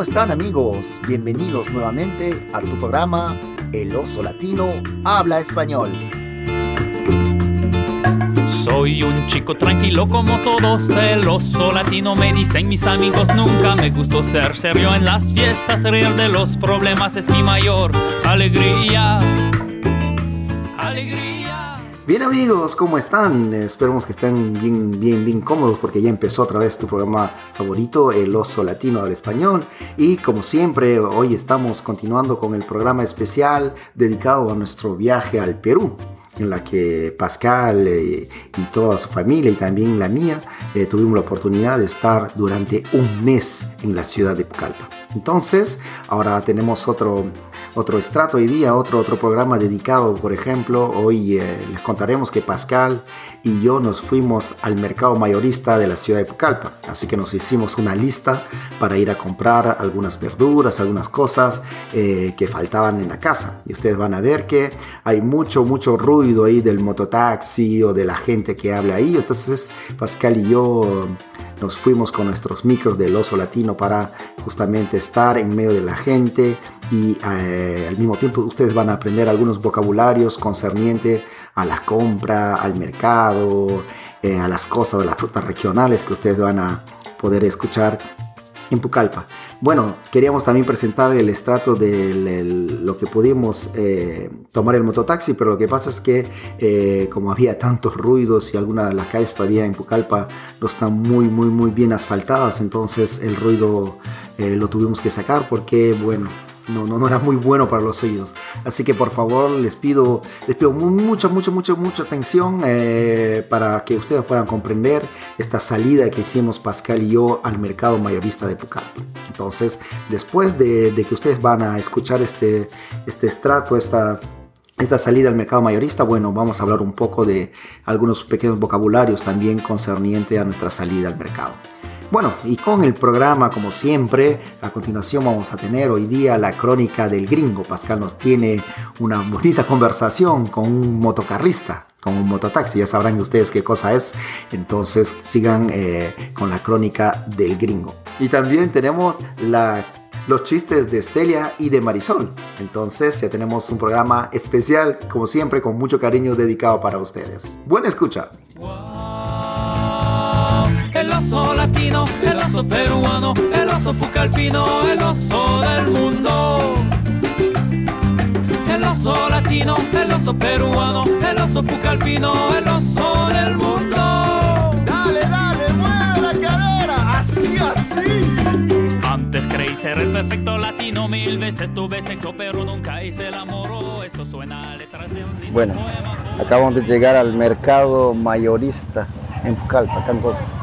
¿Cómo están amigos? Bienvenidos nuevamente a tu programa El Oso Latino Habla Español. Soy un chico tranquilo como todos, el oso latino me dicen mis amigos, nunca me gustó ser serio en las fiestas, reír de los problemas es mi mayor alegría. Alegría. Bien amigos, ¿cómo están? Esperemos que estén bien, bien, bien cómodos porque ya empezó otra vez tu programa favorito, El Oso Latino al Español. Y como siempre, hoy estamos continuando con el programa especial dedicado a nuestro viaje al Perú en la que Pascal eh, y toda su familia y también la mía eh, tuvimos la oportunidad de estar durante un mes en la ciudad de Pucallpa. Entonces, ahora tenemos otro, otro estrato hoy día, otro, otro programa dedicado, por ejemplo, hoy eh, les contaremos que Pascal y yo nos fuimos al mercado mayorista de la ciudad de Pucallpa, así que nos hicimos una lista para ir a comprar algunas verduras, algunas cosas que faltaban en la casa. Y ustedes van a ver que hay mucho, mucho ruido ahí del mototaxi o de la gente que habla ahí. Entonces Pascal y yo nos fuimos con nuestros micros del oso latino para justamente estar en medio de la gente y eh, al mismo tiempo ustedes van a aprender algunos vocabularios concernientes a la compra, al mercado, eh, a las cosas de las frutas regionales que ustedes van a poder escuchar en Pucallpa. Bueno, queríamos también presentar el estrato de lo que pudimos eh, tomar el mototaxi, pero lo que pasa es que eh, como había tantos ruidos y algunas de las calles todavía en Pucallpa no están muy, muy, muy bien asfaltadas, entonces el ruido eh, lo tuvimos que sacar porque, bueno, no, no, no era muy bueno para los oídos. Así que por favor les pido, les pido mucha, mucha, mucha, mucha atención eh, para que ustedes puedan comprender esta salida que hicimos Pascal y yo al mercado mayorista de Pucallpa. Entonces, después de, que ustedes van a escuchar este, este estrato, esta esta salida al mercado mayorista, bueno, vamos a hablar un poco de algunos pequeños vocabularios también concerniente a nuestra salida al mercado. Bueno, y con el programa, como siempre, a continuación vamos a tener hoy día la crónica del gringo. Pascal nos tiene una bonita conversación con un motocarrista, con un mototaxi. Ya sabrán ustedes qué cosa es. Entonces sigan eh, con la crónica del gringo. Y también tenemos los chistes de Celia y de Marisol. Entonces ya tenemos un programa especial, como siempre, con mucho cariño dedicado para ustedes. Buena escucha oso latino, el oso peruano, el oso pucalpino, el oso del mundo. El oso latino, el oso peruano, el oso pucalpino, el oso del mundo. Dale, dale, mueve la cadera, así, así. Antes creí ser el perfecto latino, mil veces tuve sexo, pero nunca hice el amor. Eso suena a letras de un Bueno, acabamos de llegar al mercado mayorista en Pucallpa, entonces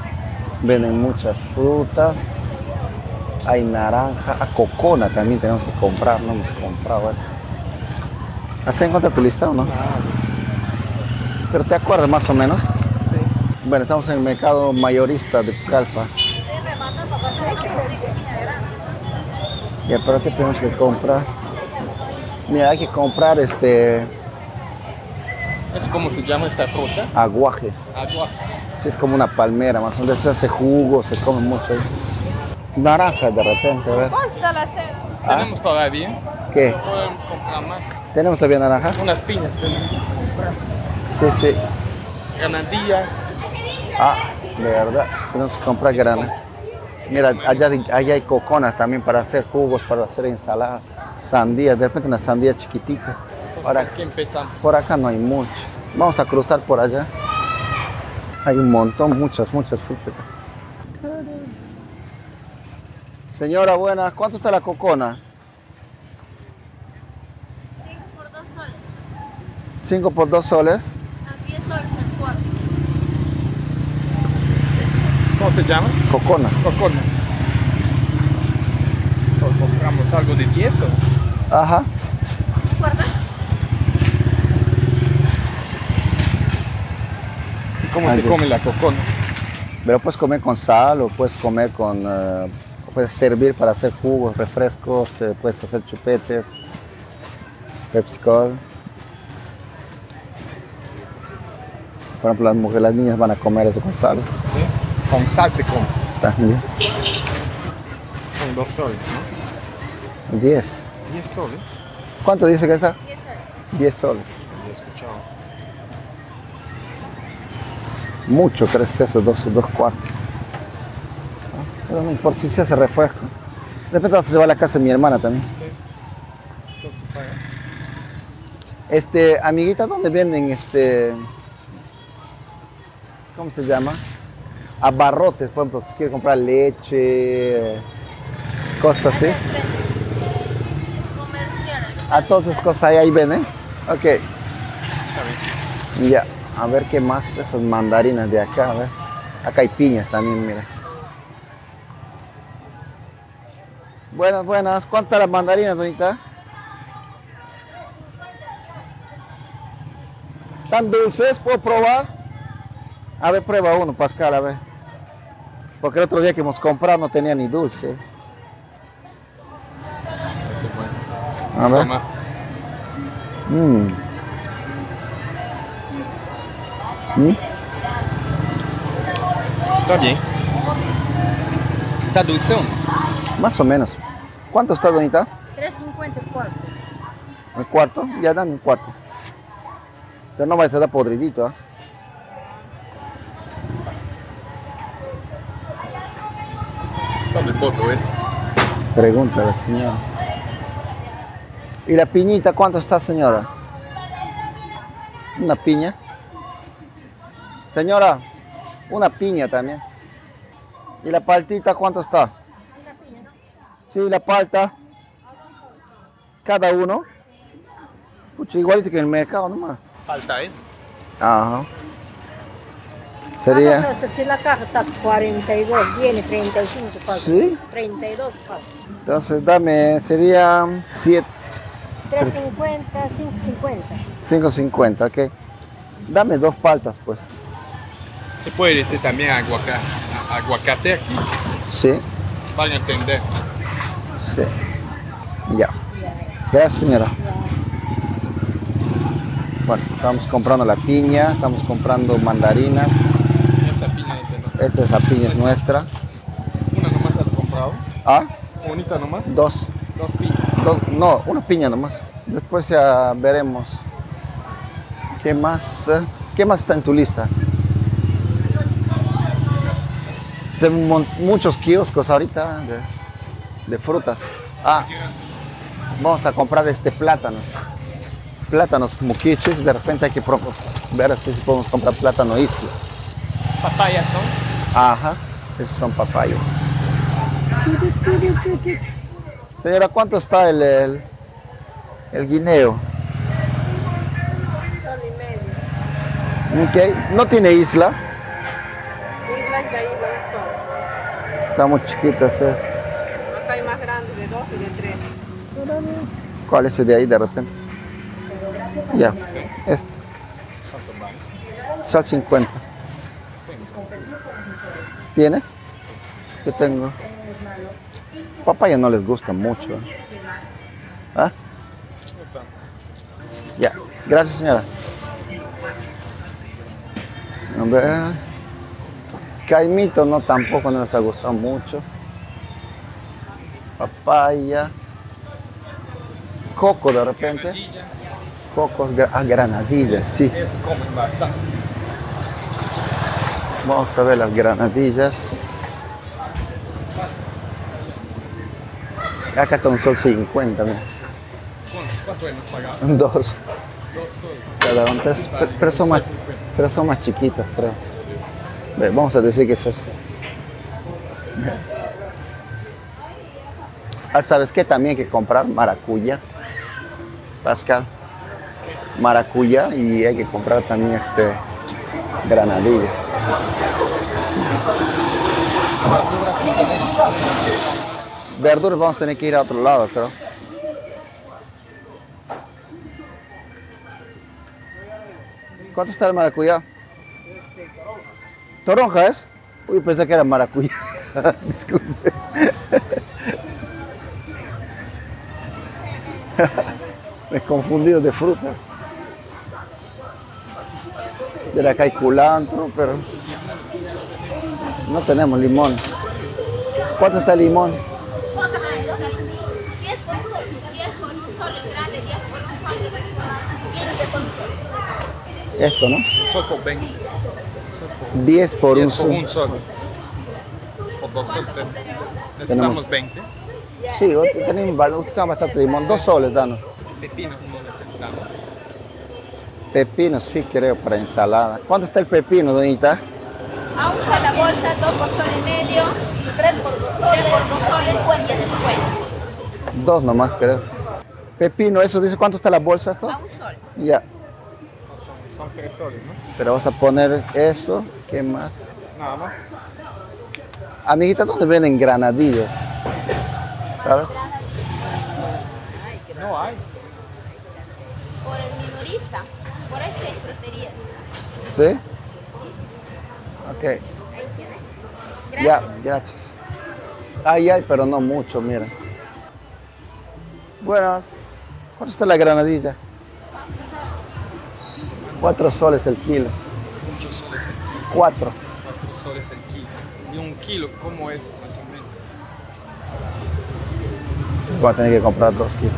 Venden muchas frutas. Hay naranja. A cocona también tenemos que comprar. No hemos comprado eso. ¿Has encontrado tu lista o no? Pero te acuerdas más o menos. Sí. Bueno, estamos en el mercado mayorista de Pucallpa. Ya, pero ¿qué tenemos que comprar? Mira, hay que comprar este... ¿Es cómo se llama esta fruta? Aguaje. Aguaje es como una palmera, más o menos se hace jugo, se come mucho. Naranja de repente, a ver. ¿Ah? ¿Tenemos todavía? ¿Qué? Podemos comprar más. ¿Tenemos todavía naranja? Unas piñas tenemos. Sí, sí. Granadillas. Ah, de verdad, tenemos que comprar grana. Mira, allá, allá hay coconas también para hacer jugos, para hacer ensaladas, sandías, de repente una sandía chiquitita. Por aquí empezamos. Por acá no hay mucho. Vamos a cruzar por allá. Hay un montón, muchas, muchas frutas. Señora, buenas. ¿Cuánto está la cocona? 5 por 2 soles. 5 por 2 soles. A 10 soles el cuarto. ¿Cómo se llama? Cocona. Cocona. compramos algo de 10 Ajá. ¿Cómo se come la cocona? Pero puedes comer con sal o puedes comer con... Uh, puedes servir para hacer jugos, refrescos, eh, puedes hacer chupetes, Pepsi Por ejemplo, las mujeres, las niñas van a comer eso con sal. ¿Sí? Con sal se come. También. Con dos soles, ¿no? 10. 10 soles. ¿Cuánto dice que está? 10 soles. 10 soles. Había escuchado. Mucho crees eso, dos, dos cuartos. Ah, Pero no importa si se hace refresco. De repente se va a la casa de mi hermana también. Este, amiguita, ¿dónde venden este. ¿Cómo se llama? Abarrotes, por ejemplo, si quiere comprar leche, cosas así. A todas esas cosas ahí, ahí. Ok, Está bien. ya. A ver qué más, esas mandarinas de acá, a ver. Acá hay piñas también, mira. Buenas, buenas. ¿Cuántas las mandarinas, doñita? ¿Tan dulces? ¿Puedo probar? A ver, prueba uno, Pascal, a ver. Porque el otro día que hemos comprado no tenía ni dulce. A ver. Mm. Mm. Está bien. ¿Está dulce o no? Más o menos. ¿Cuánto está, doñita? 3.50 el cuarto. ¿El cuarto? Ya dame un cuarto. Pero no va a estar podridito, ¿ah? Está de poco eso. Pregunta la señora. ¿Y la piñita cuánto está, señora? ¿Una piña? Señora, una piña también. ¿Y la paltita cuánto está? Sí, la palta. Cada uno. Pucha, igualito que en el mercado nomás. Falta es. Ajá. Sería. Vamos a si la caja está 42, viene 35 falta. ¿Sí? 32 falta. Entonces dame, sería 7, 350, 550. 5.50, ok. Dame dos paltas, pues. Se puede decir también aguacate, aguacate aquí. Sí, Van a entender. sí. Ya. Gracias, señora. Bueno, estamos comprando la piña, estamos comprando mandarinas. Esta piña es de no- Esta es la piña es nuestra. Una nomás has comprado. Ah, Bonita nomás. dos. Dos piñas. dos no, una piña nomás. Después ya veremos. ¿Qué más? ¿Qué más está en tu lista? Tengo un muchos kioscos ahorita de, de frutas. Ah, vamos a comprar este plátanos. Plátanos muquiches. De repente hay que ver si podemos comprar plátano isla. Papayas son. Ajá, esos son papayas. Señora, ¿cuánto está el, el, el guineo? Sol y medio. Ok, no tiene isla. Está muy chiquita. ¿sí? Acá hay más grandes de 2 y de 3. ¿Cuál es ese de ahí de repente? Ya, este. Sal 50. ¿Tiene? Yo tengo. Papaya no les gusta mucho. ¿Ah? Ya, gracias señora. A ver. Caimito no tampoco no les ha gustado mucho. Papaya. Coco de repente. Cocos, gra- ah, granadillas, sí. Vamos a ver las granadillas. Acá está un sol 50, mira. Dos Dos pero son más, pero son más chiquitas, creo. Vamos a decir que es eso. Ah, ¿sabes qué? También hay que comprar maracuya. Pascal. Maracuya y hay que comprar también este granadilla. Verduras vamos a tener que ir a otro lado, creo. ¿Cuánto está el maracuyá? ¿Toronja es? Uy, pensé que era maracuyá. Disculpe. Me he confundido de fruta. Era acá caiculantro, pero no tenemos limón. ¿Cuánto está el limón? Esto, ¿no? Soco 20. 10 por un 10 por sol. un sol. Por dos sol. te- Necesitamos 20. Sí, tenemos, utilizamos bastante limón. Dos soles, danos. Pepinos no necesitamos. Pepino, sí creo, para ensalada. ¿Cuánto está el pepino, doñita? A un sol la bolsa, dos por sol y medio, tres por dos soles, por dos soles, cincuenta. Dos nomás, creo. Pepino, eso dice cuánto está la bolsa esto? A un sol. Ya. Son, tres soles, ¿no? Pero vamos a poner eso. ¿Qué más? Nada más. Amiguita, ¿dónde venden granadillas? ¿Sabes? No hay. Por el minorista, por ahí seis fruterías. ¿Sí? Ok. Ya, gracias. Ay, ay, pero no mucho, mira. Buenas. ¿Cuánto está la granadilla? Cuatro soles el kilo. Muchos soles el kilo. Cuatro. Cuatro soles el kilo. Y un kilo, ¿cómo es más o menos? Voy a tener que comprar dos kilos.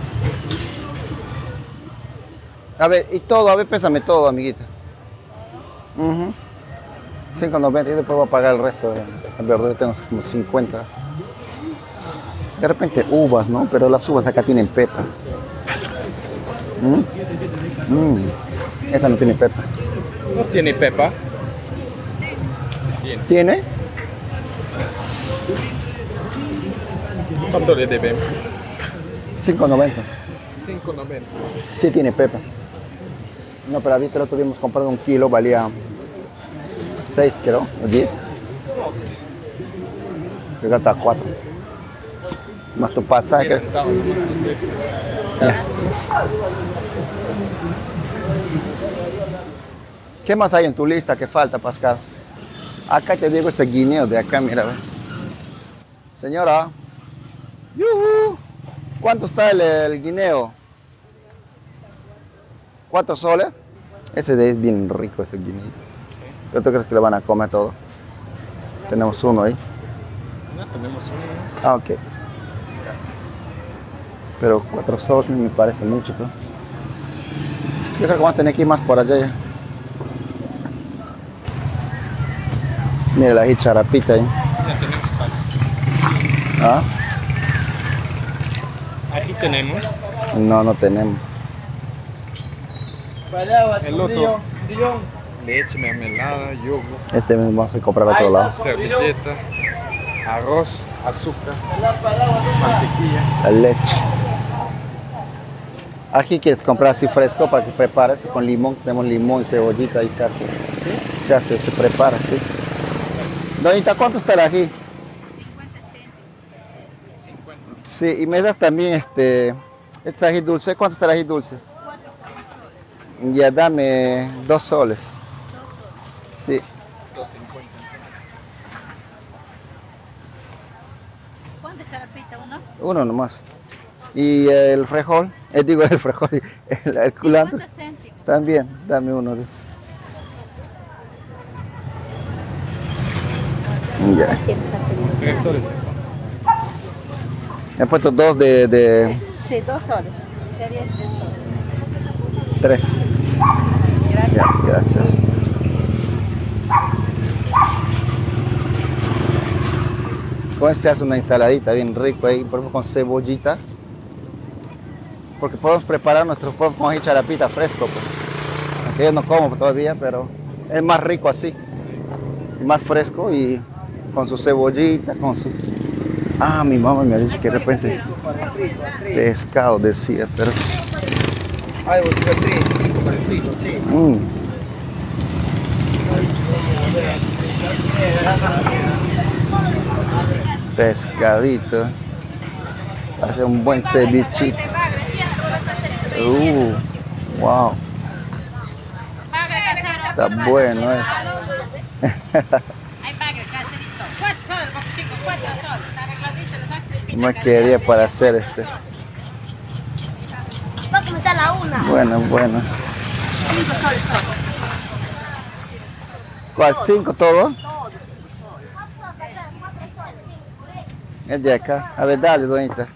A ver, y todo, a ver, pésame todo, amiguita. Ujú. 5.90 y después voy a pagar el resto. de- En verdad tengo como 50. De repente uvas, ¿no? Pero las uvas acá tienen pepa. Mm. Mm. Esta no tiene pepa. No tiene pepa. Tiene. ¿Tiene? ¿Cuánto le debemos? 5.90. 5.90. Sí tiene pepa. No, pero ahorita día hemos comprado un kilo, valía 6 creo, o 10. No sé. Que hasta 4. Más tu pasaje. 10 centavos nomás nos debe. Ya. ¿Qué más hay en tu lista que falta, Pascal? Acá te digo ese guineo de acá, mira. Señora. Yuhu. ¿Cuánto está el, el guineo? ¿Cuatro soles? Ese de ahí es bien rico, ese guineo. ¿Pero tú crees que lo van a comer todo? Tenemos uno ahí. No, tenemos un. Ah, ok. Pero cuatro soles me parece mucho, ¿no? Yo creo que vamos a tener que ir más por allá ya. Mira la charapita ahí. Ya tenemos para. ¿Ah? Aquí tenemos No, no tenemos. el otro. Leche, mermelada, yogur, Este mismo vamos a comprar al otro lado. servilleta, arroz, azúcar, mantequilla. La leche. Aquí quieres comprar así fresco para que prepares con limón. Tenemos limón y cebollita y se hace. Se hace, se prepara, sí. Doñita, ¿cuánto está el ají? 50. Sí, y me das también este, este ají dulce. ¿Cuánto está el ají dulce? Ya dame dos soles. Sí, 2.50. ¿Cuánto charapita uno? uno nomás. Y el frijol, eh, digo el frijol, el, el culantro. céntimos? También, dame uno. de- Ya. Tres soles. He puesto dos de, de Sí, dos soles. Serían tres soles. tres. Gracias. Ya, gracias. Este se hace una ensaladita bien rico ahí, por ejemplo con cebollita. Porque podemos preparar nuestro propio con ají charapita fresco, pues. Aunque yo no como todavía, pero es más rico así. Más fresco y con su cebollita, con su... Ah, mi mamá me ha dicho que de repente pescado decía, pero... Mm. Pescadito. Hace un buen cevichito. Uh, wow. Está bueno, eh. No quería para hacer este. Va a comenzar la una. Bueno, bueno. Cinco soles todo. ¿Cuál? ¿Cinco todo? Todo cinco soles. Es de acá. A ver, dale, doñita.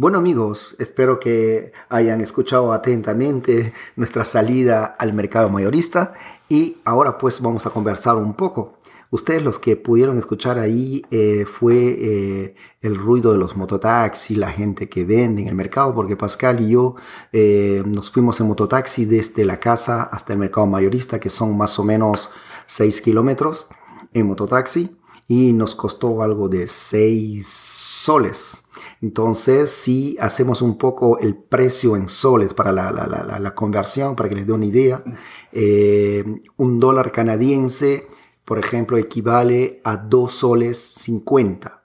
Bueno amigos, espero que hayan escuchado atentamente nuestra salida al mercado mayorista y ahora pues vamos a conversar un poco. Ustedes los que pudieron escuchar ahí eh, fue eh, el ruido de los mototaxis, la gente que vende en el mercado, porque Pascal y yo eh, nos fuimos en mototaxi desde la casa hasta el mercado mayorista, que son más o menos 6 kilómetros en mototaxi, y nos costó algo de 6 soles. Entonces, si hacemos un poco el precio en soles para la, conversión, para que les dé una idea, eh, un dólar canadiense, por ejemplo, equivale a 2 soles 50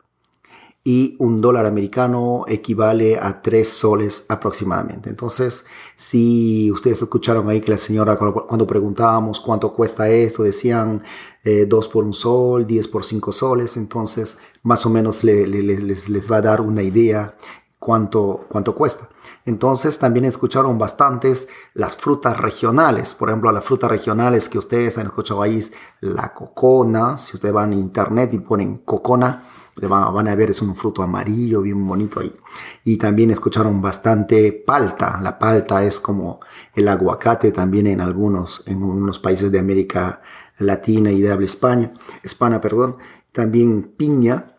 y un dólar americano equivale a 3 soles aproximadamente. Entonces, si ustedes escucharon ahí que la señora cuando preguntábamos cuánto cuesta esto, decían 2 por un sol, 10 por 5 soles, entonces más o menos les, les, va a dar una idea cuánto, cuánto cuesta. Entonces también escucharon bastantes las frutas regionales. Por ejemplo, las frutas regionales que ustedes han escuchado ahí la cocona. Si ustedes van a internet y ponen cocona, van a ver, es un fruto amarillo, bien bonito ahí. Y también escucharon bastante palta. La palta es como el aguacate también en algunos, en unos países de América Latina y de habla España, perdón. También piña.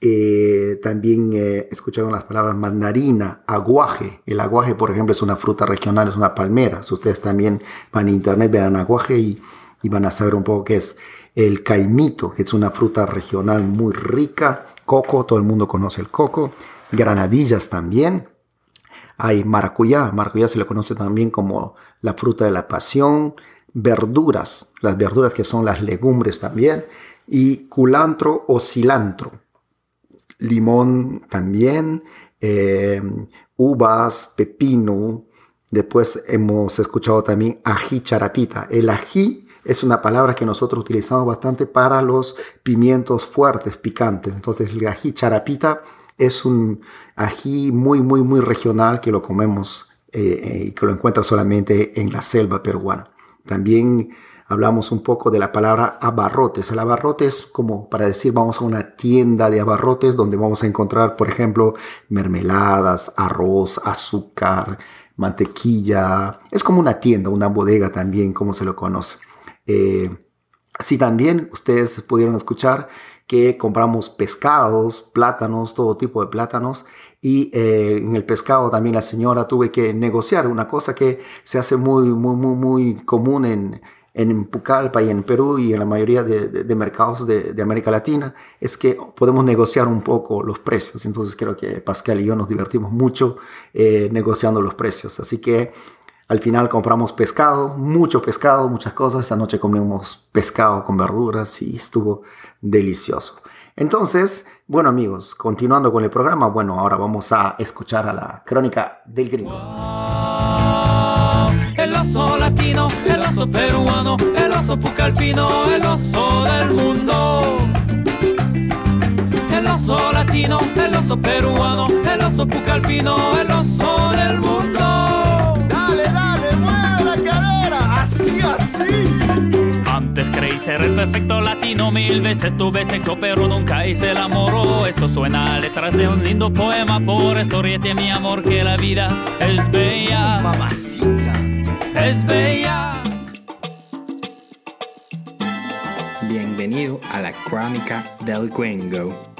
Eh, también eh, escucharon las palabras mandarina, aguaje. El aguaje, por ejemplo, es una fruta regional, es una palmera. Si ustedes también van a internet, verán aguaje y, y van a saber un poco qué es el caimito, que es una fruta regional muy rica, coco, todo el mundo conoce el coco, granadillas también, hay maracuyá, maracuyá se le conoce también como la fruta de la pasión, verduras, las verduras que son las legumbres también, y culantro o cilantro, limón también, eh, uvas, pepino, después hemos escuchado también ají charapita, el ají es una palabra que nosotros utilizamos bastante para los pimientos fuertes, picantes. Entonces el ají charapita es un ají muy, muy, muy regional que lo comemos eh, eh, y que lo encuentra solamente en la selva peruana. También hablamos un poco de la palabra abarrotes. El abarrote es como para decir vamos a una tienda de abarrotes donde vamos a encontrar, por ejemplo, mermeladas, arroz, azúcar, mantequilla. Es como una tienda, una bodega también, como se lo conoce. Eh, así también ustedes pudieron escuchar que compramos pescados, plátanos, todo tipo de plátanos. Y eh, en el pescado también la señora tuve que negociar una cosa que se hace muy, muy, muy, muy común en, en Pucallpa y en Perú y en la mayoría de, mercados de, América Latina, es que podemos negociar un poco los precios. Entonces creo que Pascal y yo nos divertimos mucho eh, negociando los precios. Así que al final compramos pescado, mucho pescado, muchas cosas. Esta noche comimos pescado con verduras y estuvo delicioso. Entonces, bueno amigos, continuando con el programa, bueno, ahora vamos a escuchar a la crónica del gringo. El oso latino, el oso peruano, el oso pucalpino, el oso del mundo. El oso latino, el oso peruano, el oso pucalpino, el oso del mundo. Antes creí ser el perfecto latino, mil veces tuve sexo, pero nunca hice el amor. Eso suena a letras de un lindo poema, por eso ríete mi amor, que la vida es bella. Mamacita. Es bella. Bienvenido a la crónica del Gringo.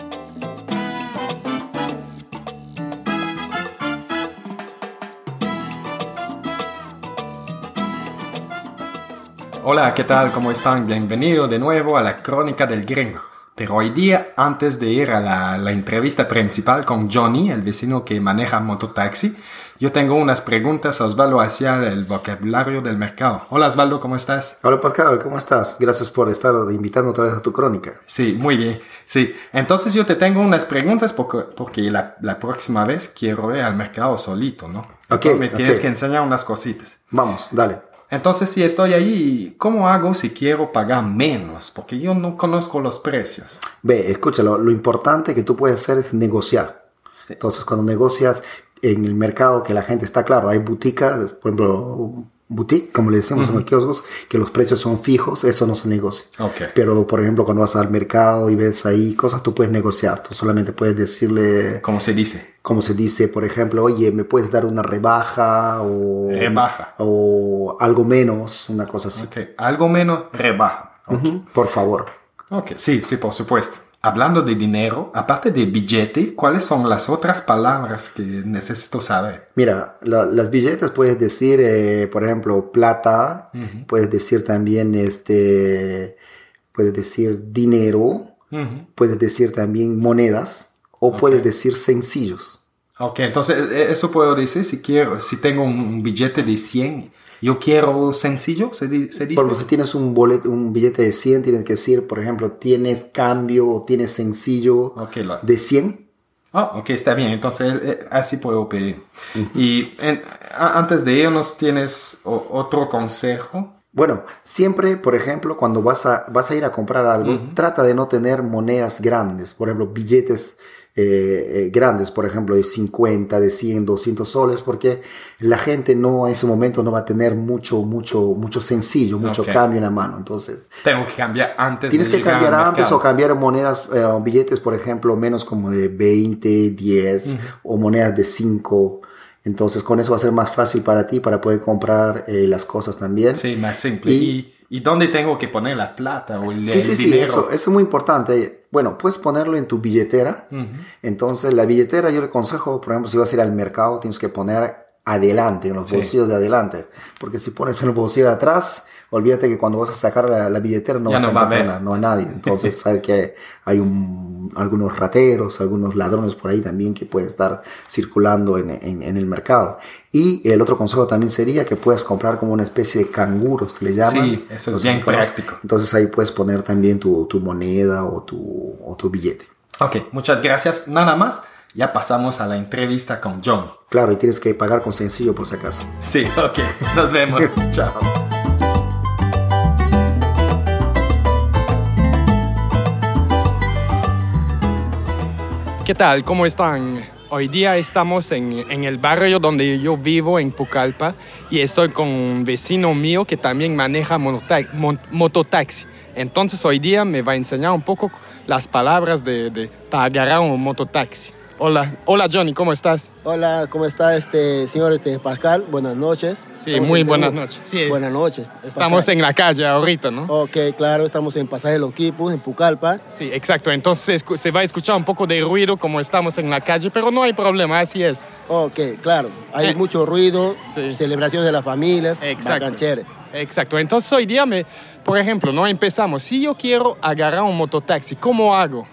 Hola, ¿qué tal? ¿Cómo están? Bienvenido de nuevo a la Crónica del Gringo. Pero hoy día, antes de ir a la, entrevista principal con Johnny, el vecino que maneja mototaxi, yo tengo unas preguntas a Osvaldo hacia el vocabulario del mercado. Hola Osvaldo, ¿cómo estás? Hola Pascal, ¿cómo estás? Gracias por estar, invitarme otra vez a tu crónica. Sí, muy bien. Sí, entonces yo te tengo unas preguntas porque, porque la, la próxima vez quiero ir al mercado solito, ¿no? Ok. me tienes que enseñar unas cositas. Vamos, dale. Entonces, si estoy ahí, ¿cómo hago si quiero pagar menos? Porque yo no conozco los precios. Ve, escúchalo, lo importante que tú puedes hacer es negociar. Entonces, cuando negocias en el mercado, que la gente está claro, hay boutiques, por ejemplo, boutique, como le decimos en los kioscos, que los precios son fijos, eso no se negocia. Ok. Pero, por ejemplo, cuando vas al mercado y ves ahí cosas, tú puedes negociar. Tú solamente puedes decirle, ¿Cómo se dice? como se dice, por ejemplo, oye, ¿me puedes dar una rebaja? O, Rebaja. O algo menos, una cosa así. Ok. Algo menos, rebaja. Ujú, Por favor. Ok, sí, sí, por supuesto. Hablando de dinero, aparte de billete, ¿cuáles son las otras palabras que necesito saber? Mira, la- las billetes puedes decir, eh, por ejemplo, plata, puedes decir también, este, puedes decir dinero, Ujú. puedes decir también monedas o puedes decir sencillos. Ok, entonces eh, eso puedo decir si quiero, si tengo un billete de 100, yo quiero sencillo, se, di- se dice. Por ejemplo, si tienes un, boleto, un billete de 100, tienes que decir, por ejemplo, tienes cambio o tienes sencillo Ok, lo- de 100. Ah, ok, está bien, entonces eh, así puedo pedir. Y en- a- antes de irnos, ¿tienes otro consejo? Bueno, siempre, por ejemplo, cuando vas a, vas a ir a comprar algo, trata de no tener monedas grandes, por ejemplo, billetes eh, eh, grandes, por ejemplo, de 50, de 100, 200 soles, porque la gente no, en ese momento no va a tener mucho, mucho, mucho sencillo, mucho cambio en la mano. Entonces, Tengo que cambiar antes tienes de que cambiar antes o cambiar monedas, eh, billetes, por ejemplo, menos como de 20, 10 o monedas de 5. Entonces, con eso va a ser más fácil para ti para poder comprar eh, las cosas también. Sí, más simple. Y- ¿Y, y dónde tengo que poner la plata o el, Sí, el sí, sí, dinero? eso, eso es muy importante. Bueno, puedes ponerlo en tu billetera. Entonces, la billetera yo le aconsejo, por ejemplo, si vas a ir al mercado, tienes que poner adelante, en los Sí. bolsillos de adelante. Porque si pones en el bolsillo de atrás, olvídate que cuando vas a sacar la, la billetera no Ya vas no a va a encontrar ver. nada, no a nadie. Entonces, sabes que hay un- algunos rateros, algunos ladrones por ahí también que pueden estar circulando en, en- en el mercado. Y el otro consejo también sería que puedas comprar como una especie de canguros que le llaman. Sí, eso es sé bien práctico. Entonces ahí puedes poner también tu, tu moneda o tu, o tu billete. Ok, muchas gracias. Nada más, ya pasamos a la entrevista con John. Claro, y tienes que pagar con sencillo por si acaso. Sí, ok, nos vemos. Chao. ¿Qué tal? ¿Cómo están? Hoy día estamos en, en el barrio donde yo vivo, en Pucallpa, y estoy con un vecino mío que también maneja mon- mototaxi. Entonces hoy día me va a enseñar un poco las palabras de, de- para agarrar un mototaxi. Hola, hola Johnny, ¿cómo estás? Hola, ¿cómo está este señor este Pascal? Buenas noches. Sí, Estamos muy en buenas noches. Sí. Buenas noches. Estamos Pascal. en la calle ahorita, ¿no? Ok, claro, estamos en Pasaje Los Quipus, en Pucallpa. Sí, exacto. Entonces se va a escuchar un poco de ruido como estamos en la calle, pero no hay problema, así es. Ok, claro, hay Eh. mucho ruido, Sí. celebraciones de las familias, Exacto. Exacto. Entonces hoy día, me, por ejemplo, no empezamos. Si yo quiero agarrar un mototaxi, ¿cómo hago?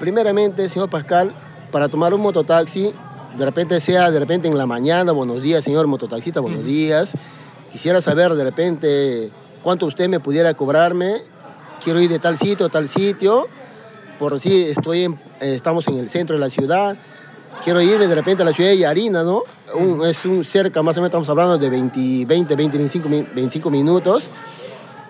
Primeramente, señor Pascal, para tomar un mototaxi, de repente sea de repente en la mañana, buenos días, señor mototaxista, buenos días. Quisiera saber de repente cuánto usted me pudiera cobrarme. Quiero ir de tal sitio a tal sitio. Por si estoy en- estamos en el centro de la ciudad. Quiero irme de repente a la ciudad de Yarina, ¿no? Un- es un cerca, más o menos estamos hablando de 20, 20, 20 25, mi- 25 minutos.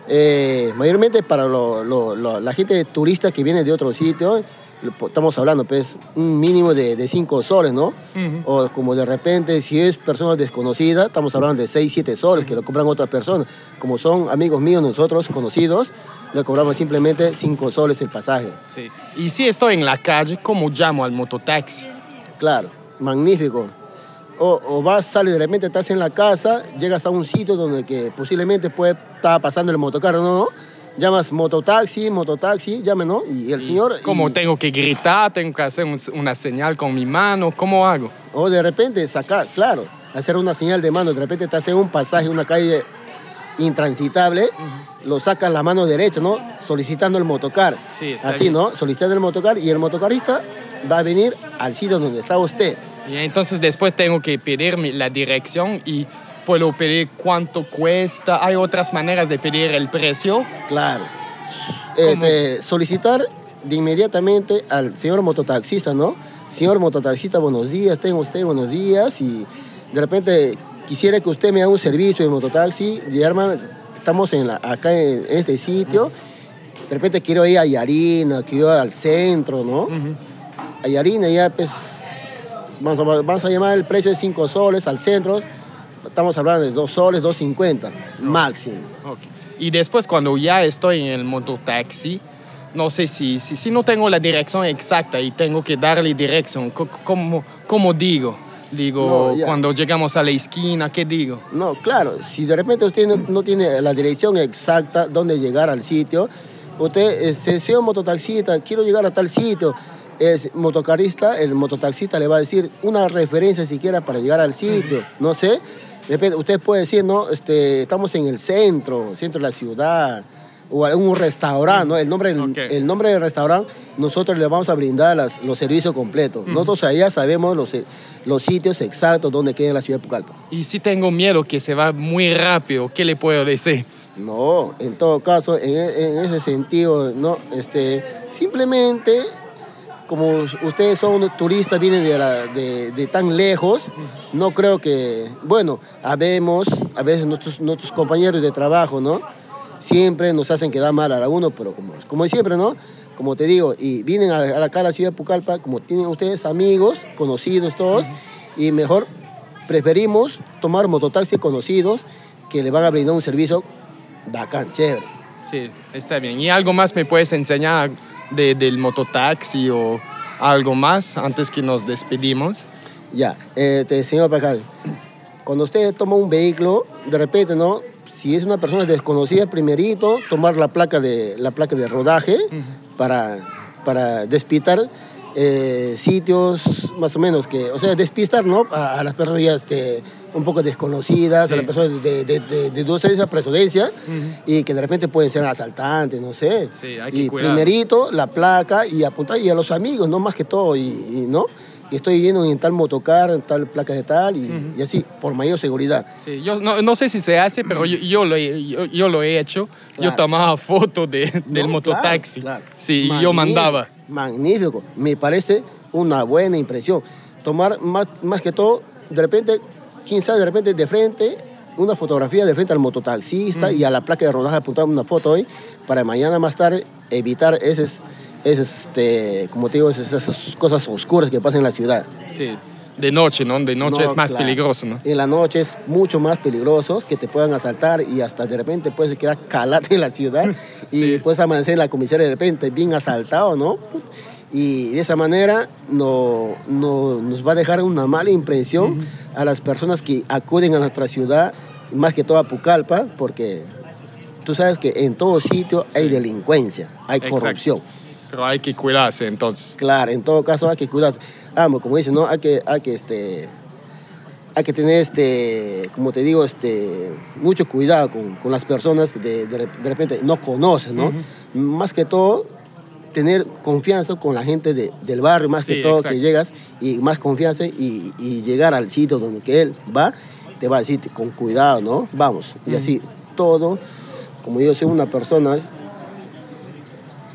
Eh, mayormente para lo- lo- lo- la gente turista que viene de otro sitio, estamos hablando pues un mínimo de 5 soles, ¿no? O como de repente, si es persona desconocida, estamos hablando de 6, 7 soles que lo compran otras personas. Como son amigos míos, nosotros conocidos, le cobramos simplemente 5 soles el pasaje. Sí. Y si estoy en la calle, ¿cómo llamo al mototaxi? Claro, magnífico. O, o vas, sales de repente, estás en la casa, llegas a un sitio donde que posiblemente puede estar pasando el motocarro, ¿no? Llamas mototaxi, mototaxi, llame, ¿no? Y el señor... ¿Cómo y- tengo que gritar? ¿Tengo que hacer un- una señal con mi mano? ¿Cómo hago? O de repente sacar, claro, hacer una señal de mano, de repente estás en un pasaje, una calle intransitable, lo sacas la mano derecha, ¿no? Solicitando el motocar. Sí, está Así, bien. ¿no? Solicitando el motocar y el motocarista va a venir al sitio donde está usted. Y entonces después tengo que pedir la dirección y puedo pedir cuánto cuesta. Hay otras maneras de pedir el precio. Claro. Este, solicitar de inmediatamente al señor mototaxista, ¿no? Señor mototaxista, buenos días, tengo usted buenos días y de repente quisiera que usted me haga un servicio de mototaxi. Llama, estamos en la- acá en este sitio. De repente quiero ir a Yarina, quiero ir al centro, ¿no? A Yarina ya pues vamos a, vamos a llamar el precio de 5 soles al centro. Estamos hablando de dos soles, 2.50 máximo. Ok. Y después cuando ya estoy en el mototaxi, no sé si, si, si no tengo la dirección exacta y tengo que darle dirección, ¿cómo, cómo digo? Digo, No, cuando llegamos a la esquina, ¿qué digo? No, claro, si de repente usted no, no tiene la dirección exacta donde llegar al sitio, usted, este, señor mototaxista, quiero llegar a tal sitio, es motocarista, el mototaxista le va a decir una referencia siquiera para llegar al sitio, no sé. Usted puede decir, no, este, estamos en el centro, centro de la ciudad, o en un restaurante, ¿no? El nombre, del- el nombre del restaurante, nosotros le vamos a brindar las- los servicios completos. Nosotros allá sabemos los, los sitios exactos donde queda la ciudad de Pucallpa. Y si tengo miedo que se va muy rápido, ¿qué le puedo decir? No, en todo caso, en, en ese sentido, no, este, simplemente como ustedes son turistas, vienen de, tan lejos, no creo que, bueno, habemos, a veces nuestros, compañeros de trabajo, ¿no? Siempre nos hacen quedar mal a uno, pero como, como siempre, ¿no? Como te digo, y vienen a, a acá a la ciudad de Pucallpa, como tienen ustedes amigos, conocidos todos, y mejor preferimos tomar mototaxis conocidos que le van a brindar un servicio bacán, chévere. Sí, está bien. ¿Y algo más me puedes enseñar de- del mototaxi o algo más antes que nos despedimos? Ya, este, señor Pacal, cuando usted toma un vehículo, de repente, ¿no? Si es una persona desconocida, primerito, tomar la placa de, la placa de rodaje para, para despistar eh, sitios más o menos que, o sea, despistar, ¿no? A, a las personas ya, este, un poco desconocidas, a las personas de, de, de, de dudosa esa procedencia y que de repente pueden ser asaltantes, no sé. Sí, hay que y cuidar. primerito la placa y apuntar y a los amigos, no más que todo, y, y, ¿no? Y estoy yendo en tal motocar, en tal placa de tal, y, y así, por mayor seguridad. Sí, yo no, no sé si se hace, pero yo, yo lo, he, yo, yo lo he hecho. Yo Claro. tomaba fotos de, del No, mototaxi. claro, claro. Sí, y yo mandaba. Magnífico. Me parece una buena impresión. Tomar más, más que todo, de repente, quién sabe, de repente de frente, una fotografía de frente al mototaxista y a la placa de rodaje apuntar una foto hoy para mañana más tarde evitar esas, esas este, como te digo, esas, esas cosas oscuras que pasan en la ciudad. Sí, de noche, ¿no? De noche No, es más claro. peligroso, ¿no? En la noche es mucho más peligroso que te puedan asaltar y hasta de repente puedes quedar calate en la ciudad y puedes amanecer en la comisaría de repente bien asaltado, ¿no? Y de esa manera no, no- nos va a dejar una mala impresión a las personas que acuden a nuestra ciudad, más que todo a Pucallpa, porque tú sabes que en todo sitio hay delincuencia, hay Exacto. corrupción. Pero hay que cuidarse entonces. Claro, en todo caso hay que cuidarse. Vamos, como dicen, ¿no? Hay que, hay que, este, hay que tener, este, como te digo, este, mucho cuidado con, con las personas de, de, de repente no conoces, ¿no? Más que todo, tener confianza con la gente de- del barrio, más Sí, que todo exacto. que llegas y más confianza y, y llegar al sitio donde que él va, te va a decir con cuidado, ¿no? Vamos, y así todo, como yo soy una persona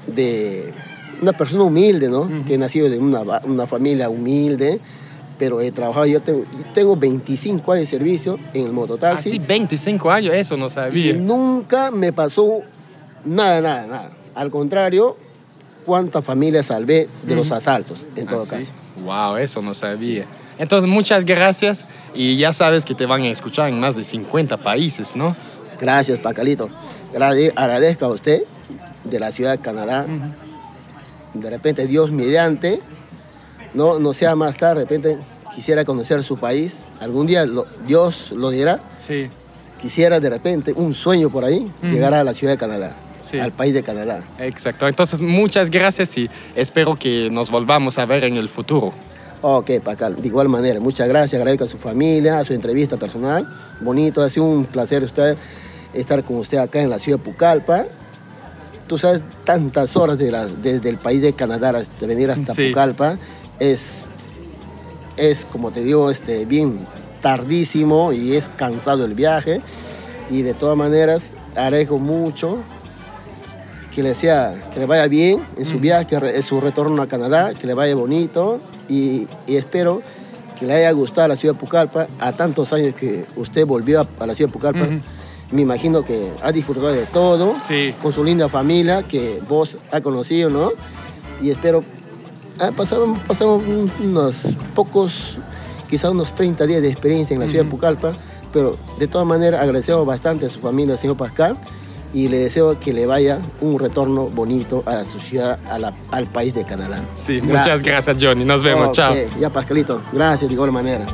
de una persona humilde, ¿no? Que he nacido de una, una familia humilde, pero he trabajado, yo tengo, yo tengo 25 años de servicio en el mototaxi. Así 25 años, eso no Y sabía. nunca me pasó nada, nada, nada. Al contrario, cuántas familias salvé de los asaltos, en todo Así. caso. Wow, eso no sabía. Entonces, muchas gracias y ya sabes que te van a escuchar en más de 50 países, ¿no? Gracias, Pacalito. Agrade- Agradezco a usted de la ciudad de Canadá. De repente, Dios mediante, no, no sea más tarde, de repente quisiera conocer su país. Algún día lo- Dios lo dirá. Sí. Quisiera de repente un sueño por ahí, llegar a la ciudad de Canadá, Sí. al país de Canadá. Exacto. Entonces, muchas gracias y espero que nos volvamos a ver en el futuro. Ok, Pacal, de igual manera, muchas gracias, agradezco a su familia, a su entrevista personal. Bonito, ha sido un placer usted, estar con usted acá en la ciudad de Pucallpa. Tú sabes, tantas horas de las- desde el país de Canadá hasta venir hasta Sí. Pucallpa es, es, como te digo, este, bien tardísimo y es cansado el viaje. Y de todas maneras, agradezco mucho que le sea, que le vaya bien en su viaje, en su retorno a Canadá, que le vaya bonito y, y espero que le haya gustado la ciudad de Pucallpa a tantos años que usted volvió a, a la ciudad de Pucallpa. Me imagino que ha disfrutado de todo, Sí. con su linda familia que vos ha conocido, ¿no? Y espero, ah, pasamos, pasamos un- unos pocos, quizás unos 30 días de experiencia en la ciudad de Pucallpa, Pero de todas maneras agradecemos bastante a su familia, señor Pascal, y le deseo que le vaya un retorno bonito a su ciudad, a la- al país de Canadá. Sí, muchas gracias, Johnny. Nos vemos. Ok, Chao. Ya, Pascalito, gracias de igual manera.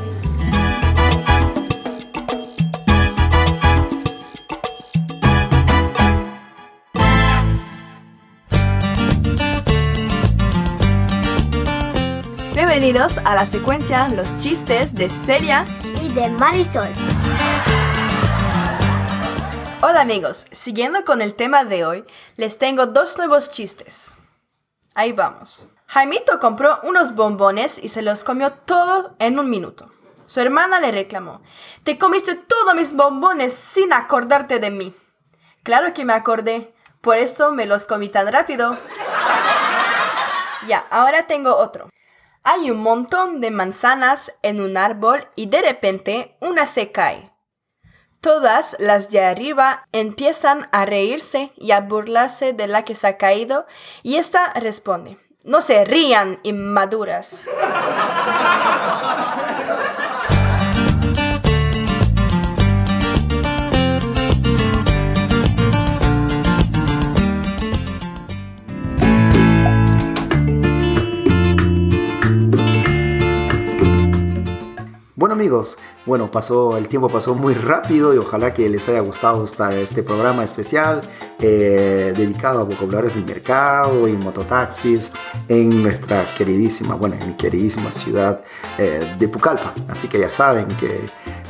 Bienvenidos a la secuencia Los chistes de Celia. Y de Marisol. Hola amigos, siguiendo con el tema de hoy, les tengo dos nuevos chistes. Ahí vamos. Jaimito compró unos bombones y se los comió todo en un minuto. Su hermana le reclamó, te comiste todos mis bombones sin acordarte de mí. Claro que me acordé, por esto me los comí tan rápido. Ya, ahora tengo otro. Hay un montón de manzanas en un árbol y de repente una se cae. Todas las de arriba empiezan a reírse y a burlarse de la que se ha caído y ésta responde, no se rían, inmaduras. Bueno amigos, bueno, pasó, el tiempo pasó muy rápido y ojalá que les haya gustado este programa especial eh, dedicado a vocabularios del mercado y mototaxis en nuestra queridísima, bueno, en mi queridísima ciudad eh, de Pucallpa. Así que ya saben que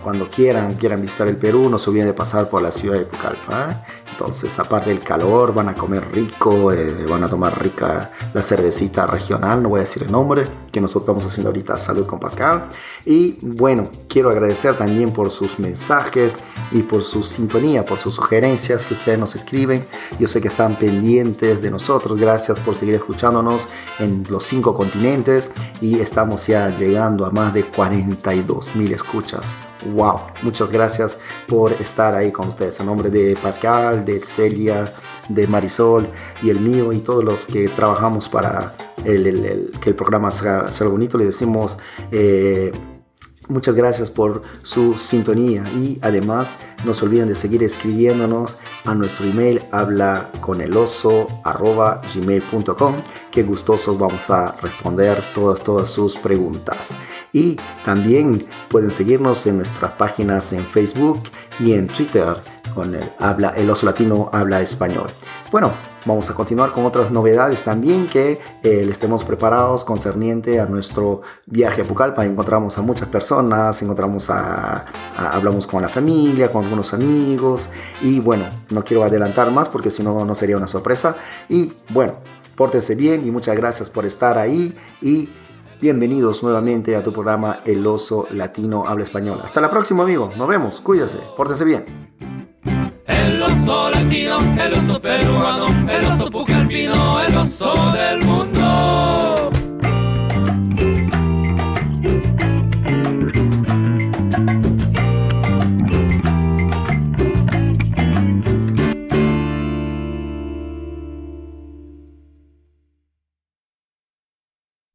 cuando quieran, quieran visitar el Perú, no se olviden de pasar por la ciudad de Pucallpa. ¿eh? Entonces, aparte del calor, van a comer rico, eh, van a tomar rica la cervecita regional, no voy a decir el nombre, que nosotros estamos haciendo ahorita Salud con Pascal. Y bueno, quiero agradecer también por sus mensajes y por su sintonía, por sus sugerencias que ustedes nos escriben. Yo sé que están pendientes de nosotros. Gracias por seguir escuchándonos en los cinco continentes y estamos ya llegando a más de 42 mil escuchas. Wow, muchas gracias por estar ahí con ustedes. A nombre de Pascal, de Celia, de Marisol y el mío y todos los que trabajamos para el- que el programa sea, sea bonito, le decimos eh, Muchas gracias por su sintonía y además no se olviden de seguir escribiéndonos a nuestro email habla que gustosos vamos a responder todas, todas sus preguntas. Y también pueden seguirnos en nuestras páginas en Facebook y en Twitter con el, habla, el oso latino habla español. Bueno, vamos a continuar con otras novedades también que eh, les tenemos preparados concerniente a nuestro viaje a Pucallpa. Encontramos a muchas personas, encontramos a, a- hablamos con la familia, con algunos amigos y bueno, no quiero adelantar más porque si no no sería una sorpresa. Y bueno, pórtense bien y muchas gracias por estar ahí y bienvenidos nuevamente a tu programa El Oso Latino Habla Español. Hasta la próxima, amigo. Nos vemos. Cuídense. Pórtense bien. Oso latino, el oso peruano, el oso pucalpino, el oso del mundo.